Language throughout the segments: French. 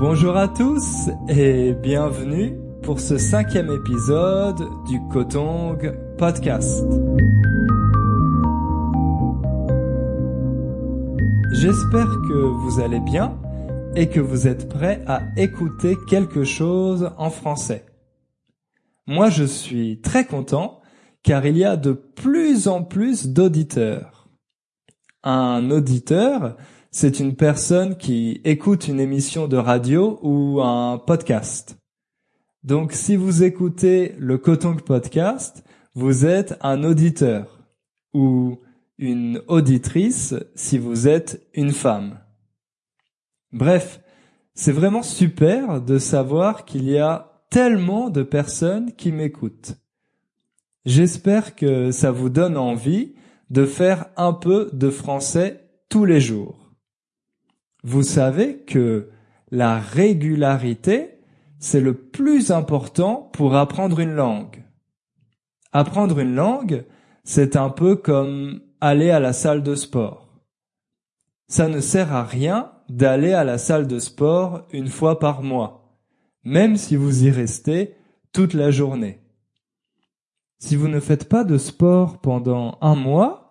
Bonjour à tous et bienvenue pour ce cinquième épisode du Kotong Podcast. J'espère que vous allez bien et que vous êtes prêts à écouter quelque chose en français. Moi je suis très content car il y a de plus en plus d'auditeurs. Un auditeur, c'est une personne qui écoute une émission de radio ou un podcast. Donc si vous écoutez le Kotong Podcast, vous êtes un auditeur ou une auditrice si vous êtes une femme. Bref, c'est vraiment super de savoir qu'il y a tellement de personnes qui m'écoutent. J'espère que ça vous donne envie de faire un peu de français tous les jours. Vous savez que la régularité, c'est le plus important pour apprendre une langue. Apprendre une langue, c'est un peu comme aller à la salle de sport. Ça ne sert à rien d'aller à la salle de sport une fois par mois, même si vous y restez toute la journée. Si vous ne faites pas de sport pendant un mois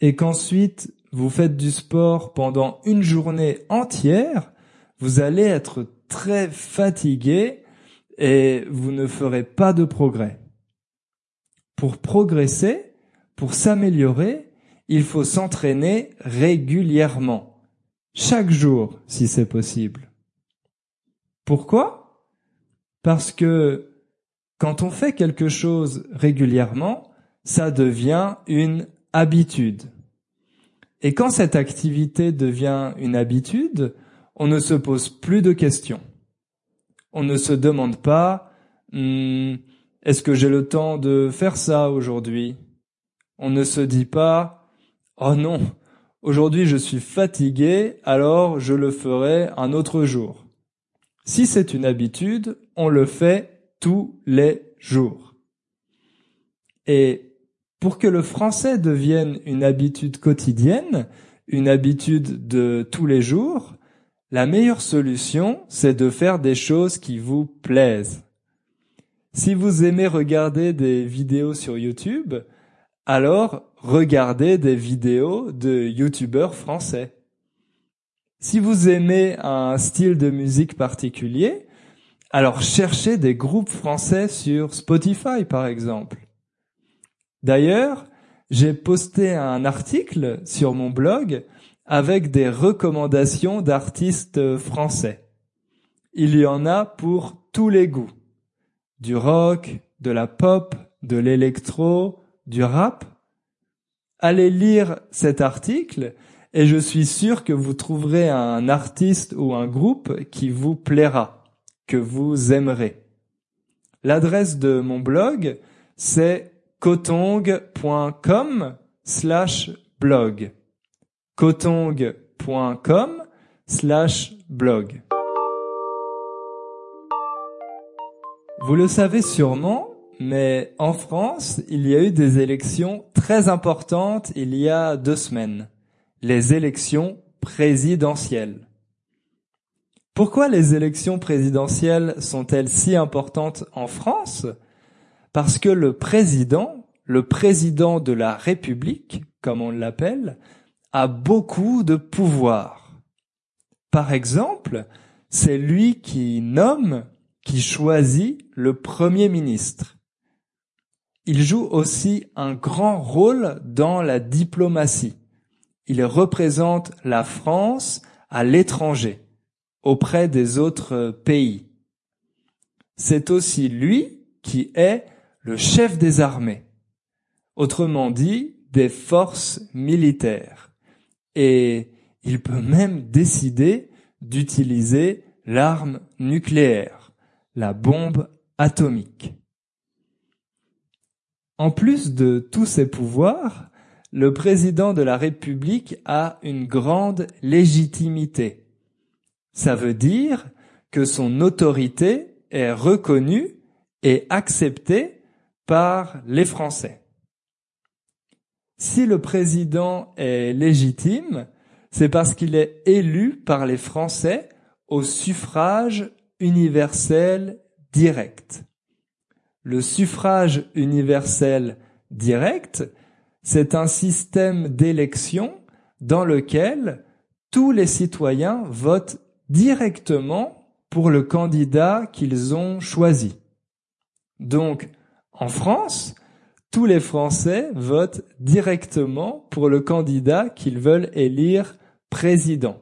et qu'ensuite vous faites du sport pendant une journée entière, vous allez être très fatigué et vous ne ferez pas de progrès. Pour progresser, pour s'améliorer, il faut s'entraîner régulièrement, chaque jour si c'est possible. Pourquoi? Parce que quand on fait quelque chose régulièrement, ça devient une habitude. Et quand cette activité devient une habitude, on ne se pose plus de questions. On ne se demande pas hmm, est-ce que j'ai le temps de faire ça aujourd'hui? On ne se dit pas oh non, aujourd'hui je suis fatigué, alors je le ferai un autre jour. Si c'est une habitude, on le fait tous les jours. Et pour que le français devienne une habitude quotidienne, une habitude de tous les jours, la meilleure solution, c'est de faire des choses qui vous plaisent. Si vous aimez regarder des vidéos sur YouTube, alors regardez des vidéos de youtubeurs français. Si vous aimez un style de musique particulier, alors cherchez des groupes français sur Spotify par exemple. D'ailleurs, j'ai posté un article sur mon blog avec des recommandations d'artistes français. Il y en a pour tous les goûts. Du rock, de la pop, de l'électro, du rap. Allez lire cet article et je suis sûr que vous trouverez un artiste ou un groupe qui vous plaira que vous aimerez. L'adresse de mon blog, c'est kotong.com slash blog. kotong.com slash blog. Vous le savez sûrement, mais en France, il y a eu des élections très importantes il y a deux semaines. Les élections présidentielles. Pourquoi les élections présidentielles sont-elles si importantes en France? Parce que le président, le président de la République, comme on l'appelle, a beaucoup de pouvoir. Par exemple, c'est lui qui nomme, qui choisit le Premier ministre. Il joue aussi un grand rôle dans la diplomatie. Il représente la France à l'étranger auprès des autres pays. C'est aussi lui qui est le chef des armées, autrement dit des forces militaires. Et il peut même décider d'utiliser l'arme nucléaire, la bombe atomique. En plus de tous ces pouvoirs, le président de la République a une grande légitimité ça veut dire que son autorité est reconnue et acceptée par les Français. Si le président est légitime, c'est parce qu'il est élu par les Français au suffrage universel direct. Le suffrage universel direct, c'est un système d'élection dans lequel tous les citoyens votent directement pour le candidat qu'ils ont choisi. Donc, en France, tous les Français votent directement pour le candidat qu'ils veulent élire président.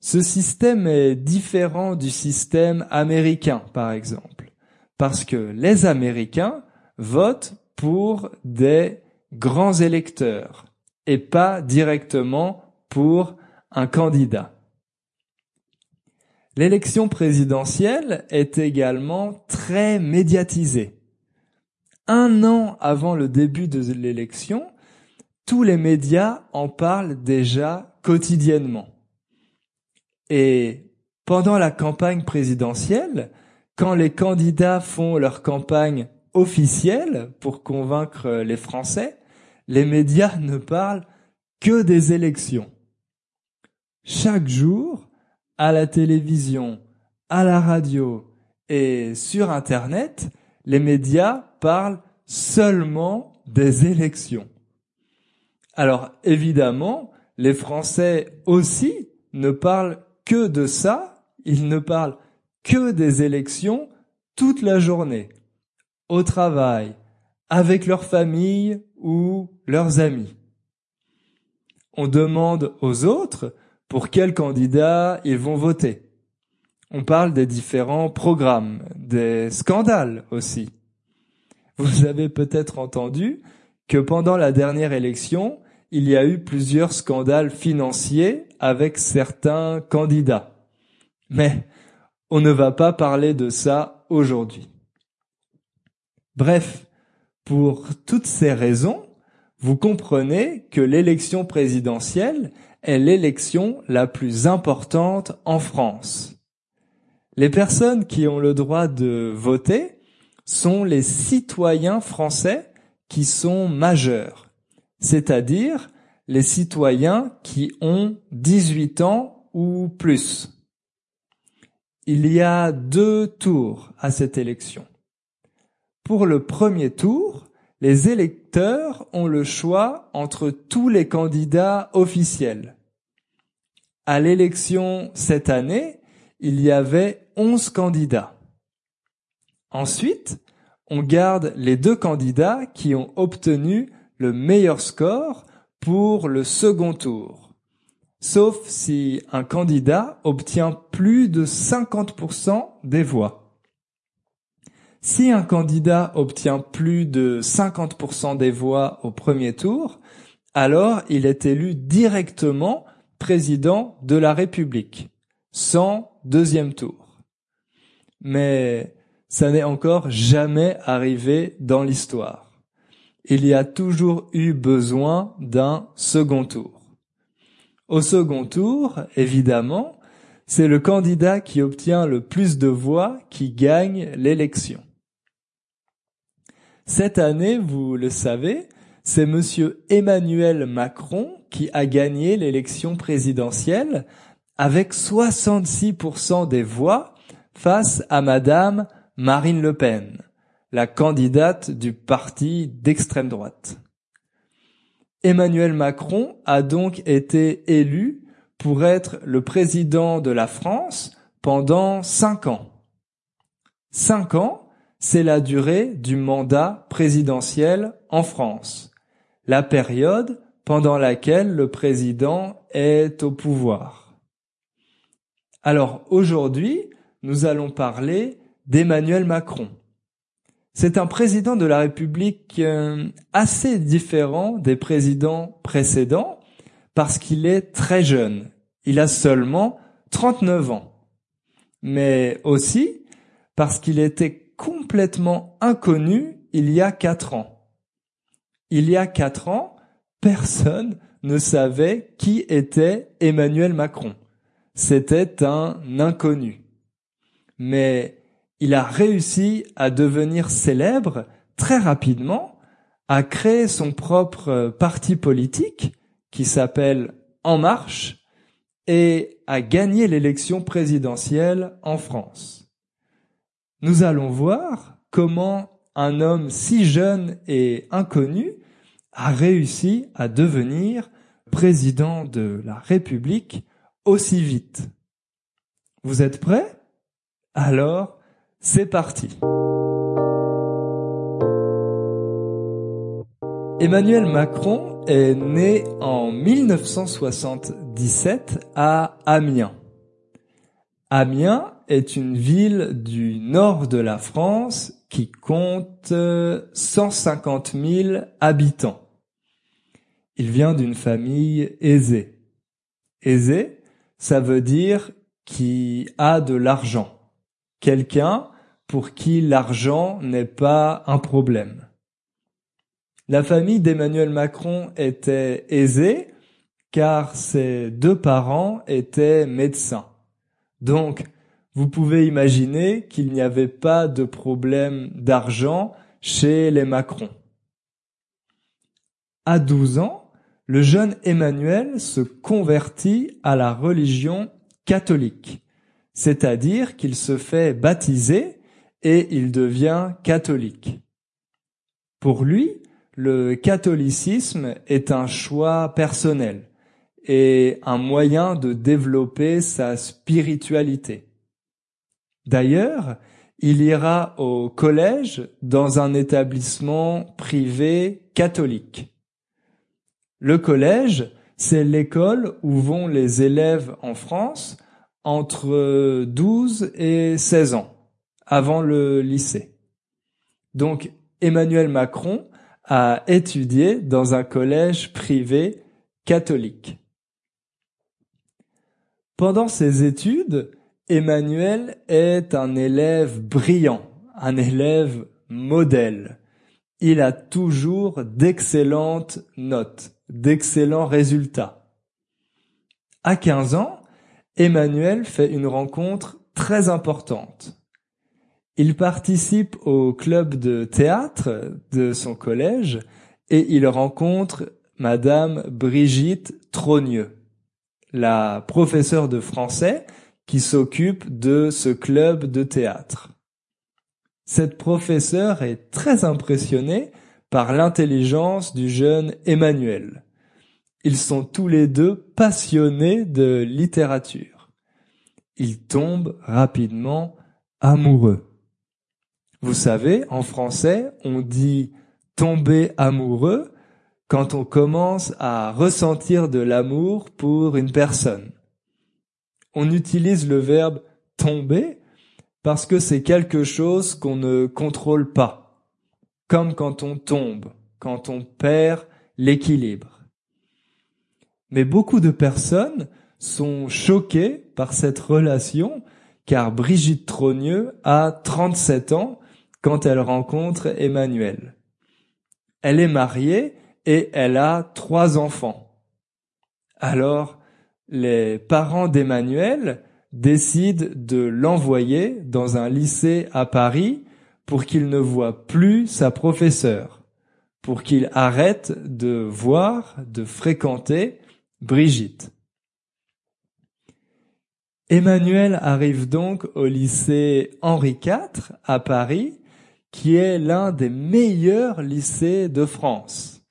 Ce système est différent du système américain, par exemple, parce que les Américains votent pour des grands électeurs et pas directement pour un candidat. L'élection présidentielle est également très médiatisée. Un an avant le début de l'élection, tous les médias en parlent déjà quotidiennement. Et pendant la campagne présidentielle, quand les candidats font leur campagne officielle pour convaincre les Français, les médias ne parlent que des élections. Chaque jour, à la télévision, à la radio et sur Internet, les médias parlent seulement des élections. Alors évidemment, les Français aussi ne parlent que de ça, ils ne parlent que des élections toute la journée, au travail, avec leur famille ou leurs amis. On demande aux autres pour quel candidat ils vont voter. On parle des différents programmes, des scandales aussi. Vous avez peut-être entendu que pendant la dernière élection, il y a eu plusieurs scandales financiers avec certains candidats. Mais on ne va pas parler de ça aujourd'hui. Bref, pour toutes ces raisons, vous comprenez que l'élection présidentielle est l'élection la plus importante en France. Les personnes qui ont le droit de voter sont les citoyens français qui sont majeurs, c'est-à-dire les citoyens qui ont 18 ans ou plus. Il y a deux tours à cette élection. Pour le premier tour, les électeurs ont le choix entre tous les candidats officiels. À l'élection cette année, il y avait 11 candidats. Ensuite, on garde les deux candidats qui ont obtenu le meilleur score pour le second tour. Sauf si un candidat obtient plus de 50% des voix. Si un candidat obtient plus de 50% des voix au premier tour, alors il est élu directement président de la République, sans deuxième tour. Mais ça n'est encore jamais arrivé dans l'histoire. Il y a toujours eu besoin d'un second tour. Au second tour, évidemment, c'est le candidat qui obtient le plus de voix qui gagne l'élection. Cette année, vous le savez, c'est monsieur Emmanuel Macron qui a gagné l'élection présidentielle avec 66% des voix face à madame Marine Le Pen, la candidate du parti d'extrême droite. Emmanuel Macron a donc été élu pour être le président de la France pendant cinq ans. Cinq ans, c'est la durée du mandat présidentiel en France, la période pendant laquelle le président est au pouvoir. Alors aujourd'hui, nous allons parler d'Emmanuel Macron. C'est un président de la République euh, assez différent des présidents précédents parce qu'il est très jeune. Il a seulement 39 ans. Mais aussi parce qu'il était complètement inconnu il y a quatre ans. Il y a quatre ans, personne ne savait qui était Emmanuel Macron. C'était un inconnu. Mais il a réussi à devenir célèbre très rapidement, à créer son propre parti politique qui s'appelle En Marche et a gagné l'élection présidentielle en France. Nous allons voir comment un homme si jeune et inconnu a réussi à devenir président de la République aussi vite. Vous êtes prêts? Alors, c'est parti. Emmanuel Macron est né en 1977 à Amiens. Amiens est une ville du nord de la France qui compte 150 000 habitants. Il vient d'une famille aisée. Aisée, ça veut dire qui a de l'argent. Quelqu'un pour qui l'argent n'est pas un problème. La famille d'Emmanuel Macron était aisée car ses deux parents étaient médecins. Donc, vous pouvez imaginer qu'il n'y avait pas de problème d'argent chez les Macron. À 12 ans, le jeune Emmanuel se convertit à la religion catholique, c'est-à-dire qu'il se fait baptiser et il devient catholique. Pour lui, le catholicisme est un choix personnel et un moyen de développer sa spiritualité. D'ailleurs, il ira au collège dans un établissement privé catholique. Le collège, c'est l'école où vont les élèves en France entre 12 et 16 ans, avant le lycée. Donc Emmanuel Macron a étudié dans un collège privé catholique. Pendant ses études, Emmanuel est un élève brillant, un élève modèle. Il a toujours d'excellentes notes, d'excellents résultats. À 15 ans, Emmanuel fait une rencontre très importante. Il participe au club de théâtre de son collège et il rencontre Madame Brigitte Trogneux, la professeure de français qui s'occupe de ce club de théâtre. Cette professeure est très impressionnée par l'intelligence du jeune Emmanuel. Ils sont tous les deux passionnés de littérature. Ils tombent rapidement amoureux. Vous savez, en français, on dit tomber amoureux quand on commence à ressentir de l'amour pour une personne on utilise le verbe tomber parce que c'est quelque chose qu'on ne contrôle pas, comme quand on tombe, quand on perd l'équilibre. Mais beaucoup de personnes sont choquées par cette relation car Brigitte Trogneux a 37 ans quand elle rencontre Emmanuel. Elle est mariée et elle a trois enfants. Alors, les parents d'Emmanuel décident de l'envoyer dans un lycée à Paris pour qu'il ne voie plus sa professeure, pour qu'il arrête de voir, de fréquenter Brigitte. Emmanuel arrive donc au lycée Henri IV à Paris, qui est l'un des meilleurs lycées de France.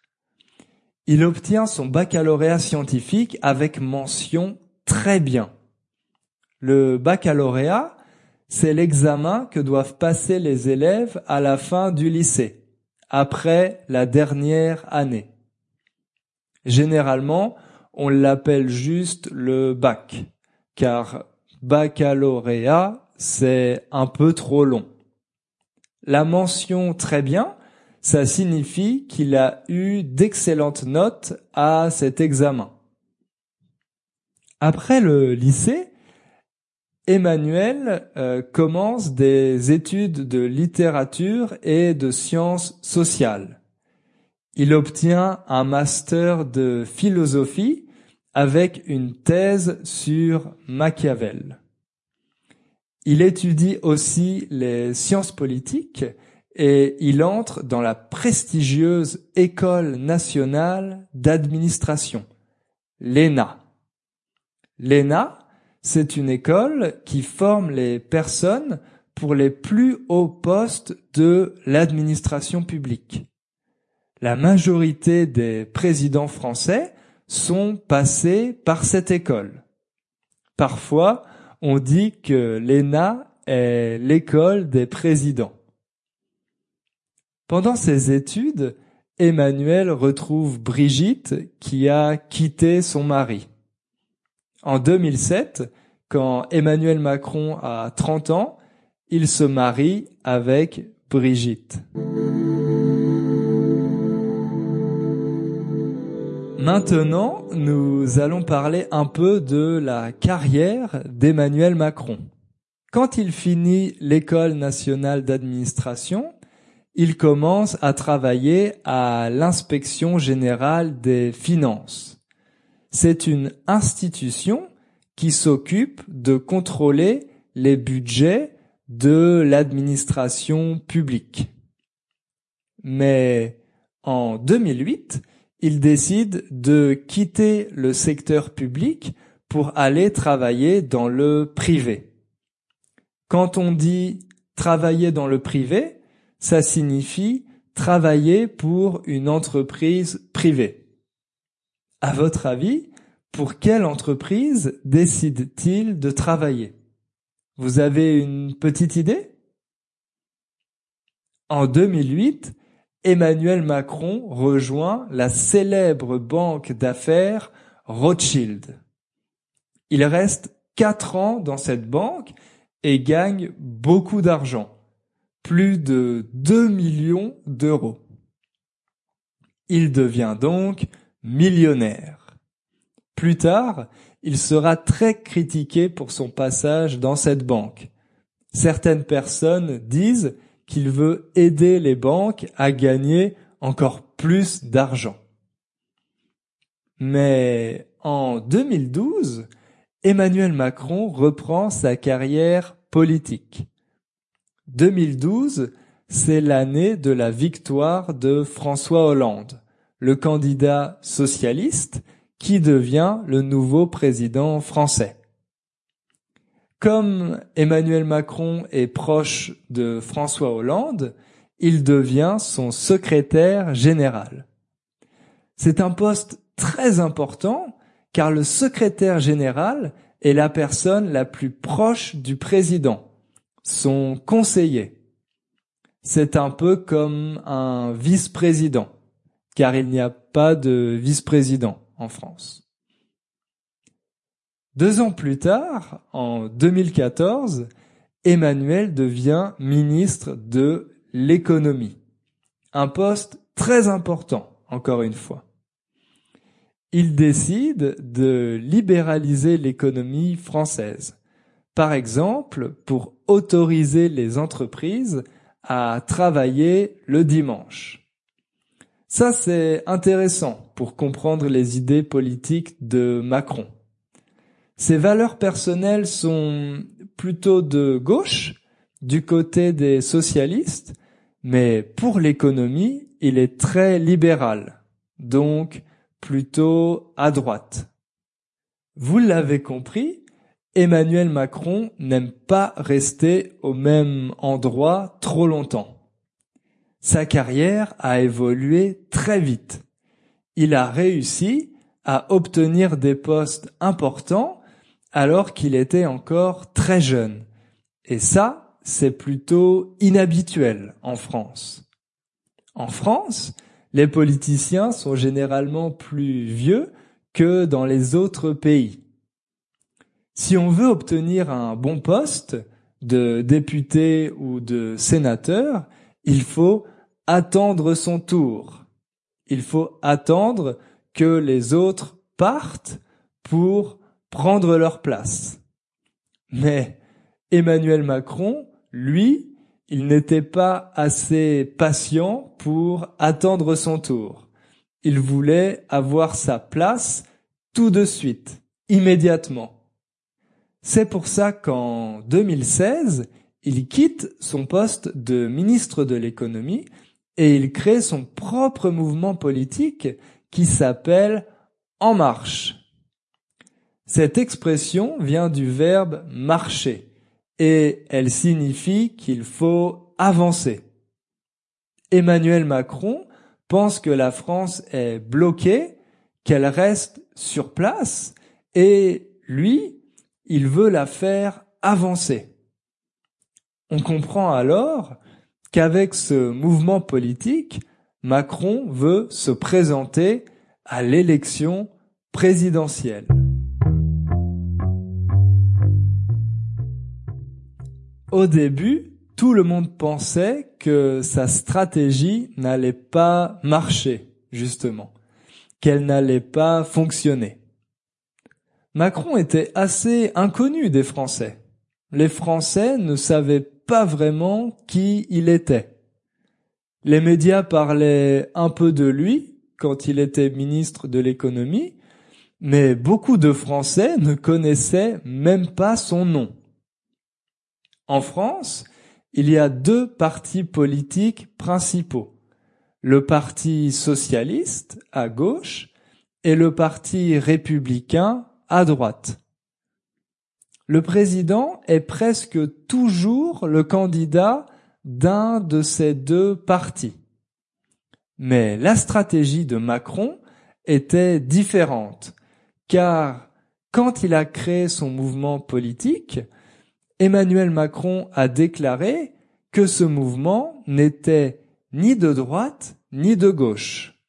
Il obtient son baccalauréat scientifique avec mention très bien. Le baccalauréat, c'est l'examen que doivent passer les élèves à la fin du lycée, après la dernière année. Généralement, on l'appelle juste le bac, car baccalauréat, c'est un peu trop long. La mention très bien, ça signifie qu'il a eu d'excellentes notes à cet examen. Après le lycée, Emmanuel euh, commence des études de littérature et de sciences sociales. Il obtient un master de philosophie avec une thèse sur Machiavel. Il étudie aussi les sciences politiques et il entre dans la prestigieuse École nationale d'administration, l'ENA. L'ENA, c'est une école qui forme les personnes pour les plus hauts postes de l'administration publique. La majorité des présidents français sont passés par cette école. Parfois, on dit que l'ENA est l'école des présidents. Pendant ses études, Emmanuel retrouve Brigitte qui a quitté son mari. En 2007, quand Emmanuel Macron a 30 ans, il se marie avec Brigitte. Maintenant, nous allons parler un peu de la carrière d'Emmanuel Macron. Quand il finit l'école nationale d'administration, il commence à travailler à l'inspection générale des finances. C'est une institution qui s'occupe de contrôler les budgets de l'administration publique. Mais en 2008, il décide de quitter le secteur public pour aller travailler dans le privé. Quand on dit travailler dans le privé, ça signifie travailler pour une entreprise privée. À votre avis, pour quelle entreprise décide-t-il de travailler? Vous avez une petite idée? En 2008, Emmanuel Macron rejoint la célèbre banque d'affaires Rothschild. Il reste quatre ans dans cette banque et gagne beaucoup d'argent, plus de 2 millions d'euros. Il devient donc millionnaire. Plus tard, il sera très critiqué pour son passage dans cette banque. Certaines personnes disent qu'il veut aider les banques à gagner encore plus d'argent. Mais en 2012, Emmanuel Macron reprend sa carrière politique. 2012, c'est l'année de la victoire de François Hollande, le candidat socialiste qui devient le nouveau président français. Comme Emmanuel Macron est proche de François Hollande, il devient son secrétaire général. C'est un poste très important car le secrétaire général est la personne la plus proche du président, son conseiller. C'est un peu comme un vice-président, car il n'y a pas de vice-président en France. Deux ans plus tard, en 2014, Emmanuel devient ministre de l'économie. Un poste très important, encore une fois. Il décide de libéraliser l'économie française. Par exemple, pour autoriser les entreprises à travailler le dimanche. Ça, c'est intéressant pour comprendre les idées politiques de Macron. Ses valeurs personnelles sont plutôt de gauche, du côté des socialistes, mais pour l'économie, il est très libéral, donc plutôt à droite. Vous l'avez compris, Emmanuel Macron n'aime pas rester au même endroit trop longtemps. Sa carrière a évolué très vite. Il a réussi à obtenir des postes importants alors qu'il était encore très jeune. Et ça, c'est plutôt inhabituel en France. En France, les politiciens sont généralement plus vieux que dans les autres pays. Si on veut obtenir un bon poste de député ou de sénateur, il faut attendre son tour. Il faut attendre que les autres partent pour prendre leur place. Mais Emmanuel Macron, lui, il n'était pas assez patient pour attendre son tour. Il voulait avoir sa place tout de suite, immédiatement. C'est pour ça qu'en 2016, il quitte son poste de ministre de l'économie et il crée son propre mouvement politique qui s'appelle En Marche. Cette expression vient du verbe marcher et elle signifie qu'il faut avancer. Emmanuel Macron pense que la France est bloquée, qu'elle reste sur place et lui, il veut la faire avancer. On comprend alors qu'avec ce mouvement politique, Macron veut se présenter à l'élection présidentielle. Au début, tout le monde pensait que sa stratégie n'allait pas marcher, justement, qu'elle n'allait pas fonctionner. Macron était assez inconnu des Français. Les Français ne savaient pas vraiment qui il était. Les médias parlaient un peu de lui quand il était ministre de l'économie, mais beaucoup de Français ne connaissaient même pas son nom. En France, il y a deux partis politiques principaux. Le Parti socialiste à gauche et le Parti républicain à droite. Le président est presque toujours le candidat d'un de ces deux partis. Mais la stratégie de Macron était différente, car quand il a créé son mouvement politique, Emmanuel Macron a déclaré que ce mouvement n'était ni de droite ni de gauche.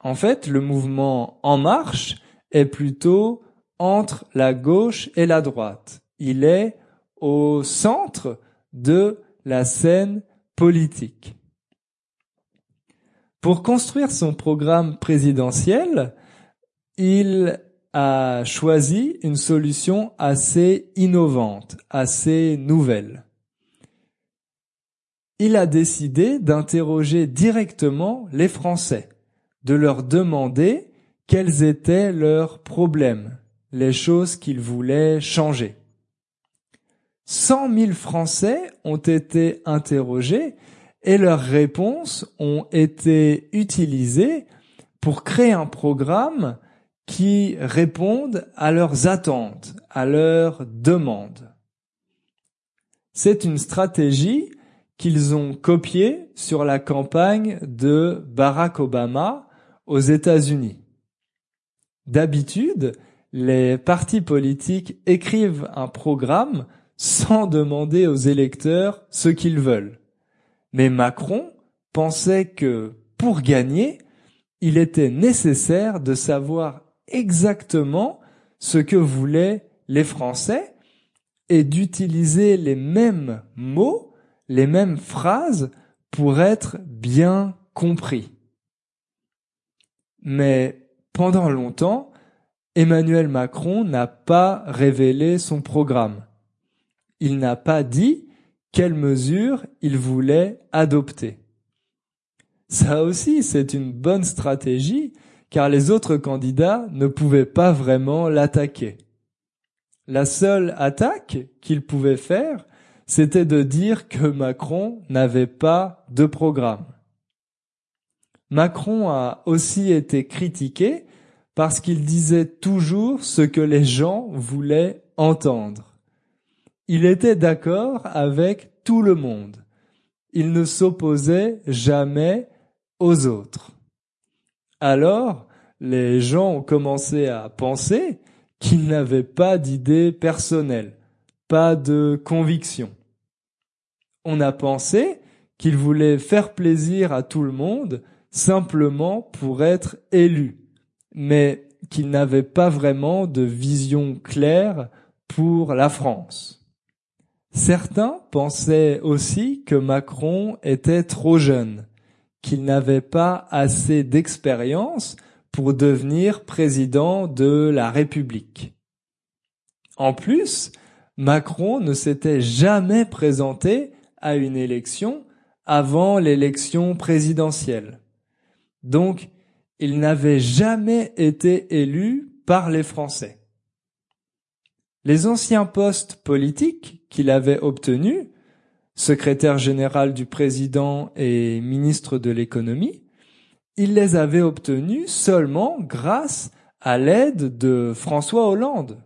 En fait, le mouvement En Marche est plutôt entre la gauche et la droite. Il est au centre de la scène politique. Pour construire son programme présidentiel, il a choisi une solution assez innovante, assez nouvelle. Il a décidé d'interroger directement les Français, de leur demander quels étaient leurs problèmes, les choses qu'ils voulaient changer. 100 000 Français ont été interrogés et leurs réponses ont été utilisées pour créer un programme qui réponde à leurs attentes, à leurs demandes. C'est une stratégie qu'ils ont copiée sur la campagne de Barack Obama aux États-Unis. D'habitude, les partis politiques écrivent un programme sans demander aux électeurs ce qu'ils veulent. Mais Macron pensait que pour gagner, il était nécessaire de savoir exactement ce que voulaient les Français et d'utiliser les mêmes mots, les mêmes phrases pour être bien compris. Mais pendant longtemps, Emmanuel Macron n'a pas révélé son programme. Il n'a pas dit quelles mesures il voulait adopter. Ça aussi, c'est une bonne stratégie car les autres candidats ne pouvaient pas vraiment l'attaquer. La seule attaque qu'il pouvait faire, c'était de dire que Macron n'avait pas de programme. Macron a aussi été critiqué parce qu'il disait toujours ce que les gens voulaient entendre. Il était d'accord avec tout le monde. Il ne s'opposait jamais aux autres. Alors, les gens ont commencé à penser qu'il n'avait pas d'idée personnelle, pas de conviction. On a pensé qu'il voulait faire plaisir à tout le monde simplement pour être élu mais qu'il n'avait pas vraiment de vision claire pour la France. Certains pensaient aussi que Macron était trop jeune, qu'il n'avait pas assez d'expérience pour devenir président de la République. En plus, Macron ne s'était jamais présenté à une élection avant l'élection présidentielle. Donc, il n'avait jamais été élu par les Français. Les anciens postes politiques qu'il avait obtenus, secrétaire général du président et ministre de l'économie, il les avait obtenus seulement grâce à l'aide de François Hollande.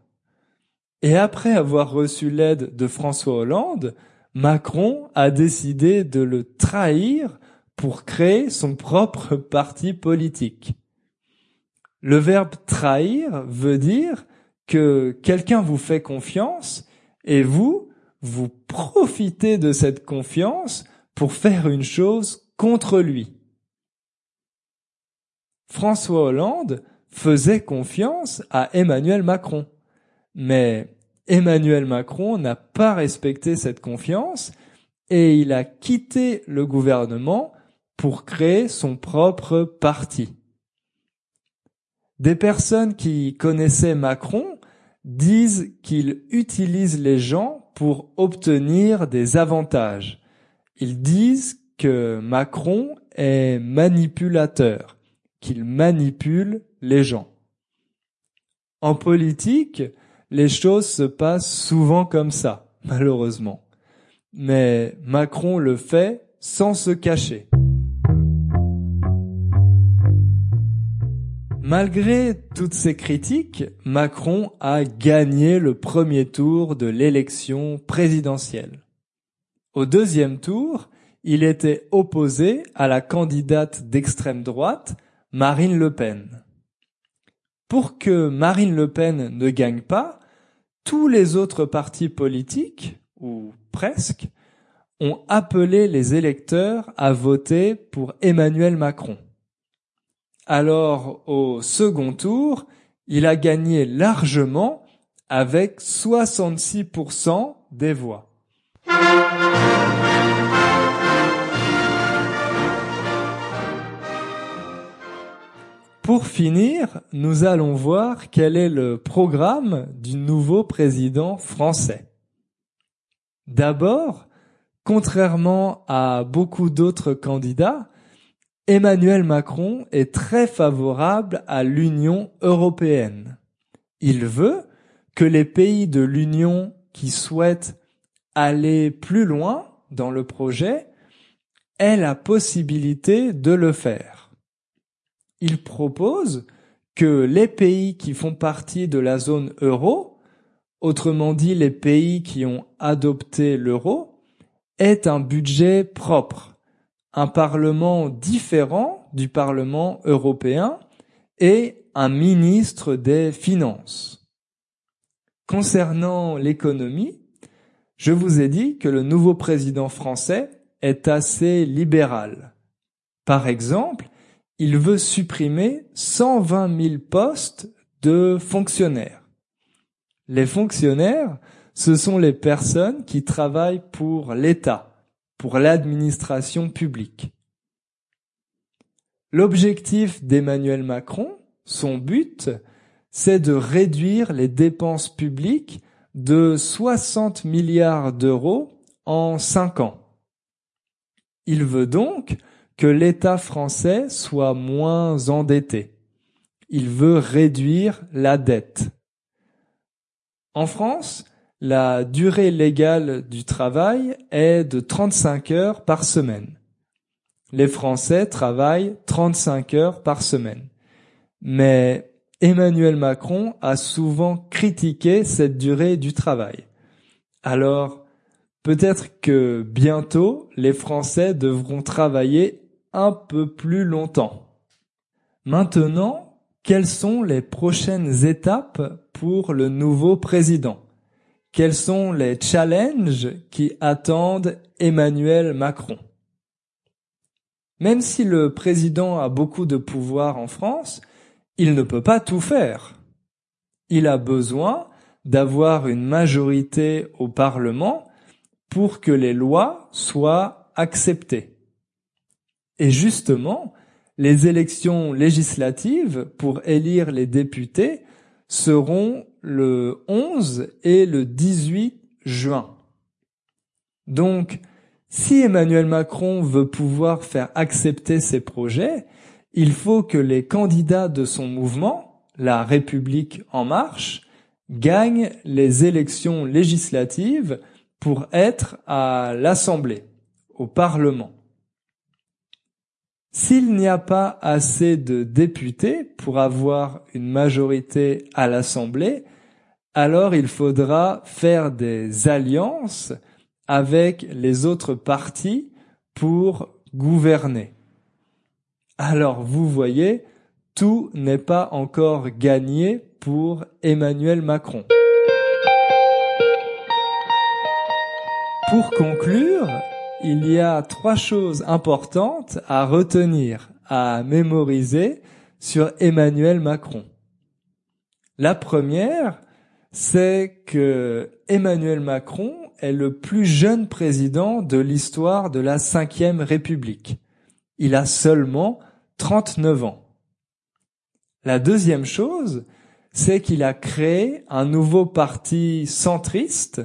Et après avoir reçu l'aide de François Hollande, Macron a décidé de le trahir pour créer son propre parti politique. Le verbe trahir veut dire que quelqu'un vous fait confiance et vous, vous profitez de cette confiance pour faire une chose contre lui. François Hollande faisait confiance à Emmanuel Macron. Mais Emmanuel Macron n'a pas respecté cette confiance et il a quitté le gouvernement pour créer son propre parti. Des personnes qui connaissaient Macron disent qu'il utilise les gens pour obtenir des avantages. Ils disent que Macron est manipulateur, qu'il manipule les gens. En politique, les choses se passent souvent comme ça, malheureusement. Mais Macron le fait sans se cacher. Malgré toutes ces critiques, Macron a gagné le premier tour de l'élection présidentielle. Au deuxième tour, il était opposé à la candidate d'extrême droite, Marine Le Pen. Pour que Marine Le Pen ne gagne pas, tous les autres partis politiques, ou presque, ont appelé les électeurs à voter pour Emmanuel Macron. Alors, au second tour, il a gagné largement avec 66% des voix. Pour finir, nous allons voir quel est le programme du nouveau président français. D'abord, contrairement à beaucoup d'autres candidats, Emmanuel Macron est très favorable à l'Union européenne. Il veut que les pays de l'Union qui souhaitent aller plus loin dans le projet aient la possibilité de le faire il propose que les pays qui font partie de la zone euro, autrement dit les pays qui ont adopté l'euro, aient un budget propre, un parlement différent du Parlement européen et un ministre des Finances. Concernant l'économie, je vous ai dit que le nouveau président français est assez libéral. Par exemple, il veut supprimer 120 000 postes de fonctionnaires. Les fonctionnaires, ce sont les personnes qui travaillent pour l'État, pour l'administration publique. L'objectif d'Emmanuel Macron, son but, c'est de réduire les dépenses publiques de 60 milliards d'euros en cinq ans. Il veut donc que l'État français soit moins endetté. Il veut réduire la dette. En France, la durée légale du travail est de 35 heures par semaine. Les Français travaillent 35 heures par semaine. Mais Emmanuel Macron a souvent critiqué cette durée du travail. Alors, peut-être que bientôt, les Français devront travailler un peu plus longtemps. Maintenant, quelles sont les prochaines étapes pour le nouveau président? Quels sont les challenges qui attendent Emmanuel Macron? Même si le président a beaucoup de pouvoir en France, il ne peut pas tout faire. Il a besoin d'avoir une majorité au Parlement pour que les lois soient acceptées. Et justement, les élections législatives pour élire les députés seront le 11 et le 18 juin. Donc, si Emmanuel Macron veut pouvoir faire accepter ses projets, il faut que les candidats de son mouvement, la République en marche, gagnent les élections législatives pour être à l'Assemblée, au Parlement. S'il n'y a pas assez de députés pour avoir une majorité à l'Assemblée, alors il faudra faire des alliances avec les autres partis pour gouverner. Alors vous voyez, tout n'est pas encore gagné pour Emmanuel Macron. Pour conclure, il y a trois choses importantes à retenir, à mémoriser sur Emmanuel Macron. La première, c'est que Emmanuel Macron est le plus jeune président de l'histoire de la Ve République. Il a seulement 39 ans. La deuxième chose, c'est qu'il a créé un nouveau parti centriste,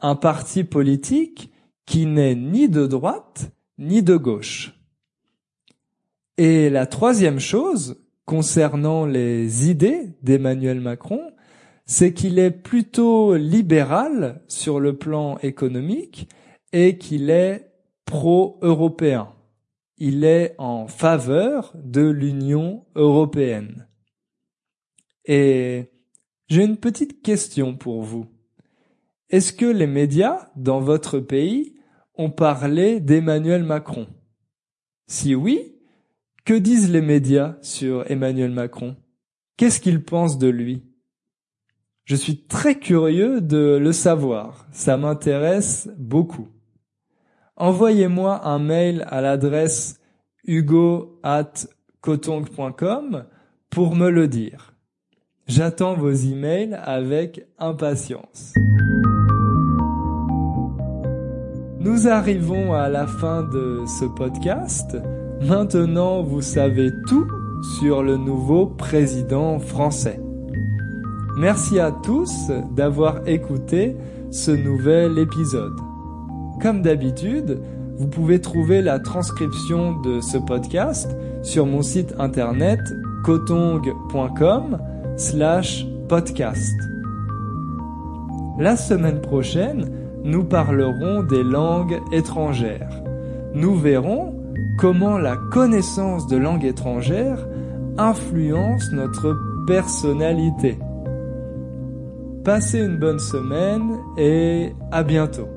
un parti politique qui n'est ni de droite ni de gauche. Et la troisième chose concernant les idées d'Emmanuel Macron, c'est qu'il est plutôt libéral sur le plan économique et qu'il est pro-européen. Il est en faveur de l'Union européenne. Et j'ai une petite question pour vous. Est-ce que les médias dans votre pays ont parlé d'Emmanuel Macron? Si oui, que disent les médias sur Emmanuel Macron? Qu'est-ce qu'ils pensent de lui? Je suis très curieux de le savoir. Ça m'intéresse beaucoup. Envoyez-moi un mail à l'adresse hugo@cotong.com pour me le dire. J'attends vos emails avec impatience. Nous arrivons à la fin de ce podcast. Maintenant, vous savez tout sur le nouveau président français. Merci à tous d'avoir écouté ce nouvel épisode. Comme d'habitude, vous pouvez trouver la transcription de ce podcast sur mon site internet cotong.com slash podcast. La semaine prochaine, nous parlerons des langues étrangères. Nous verrons comment la connaissance de langues étrangères influence notre personnalité. Passez une bonne semaine et à bientôt.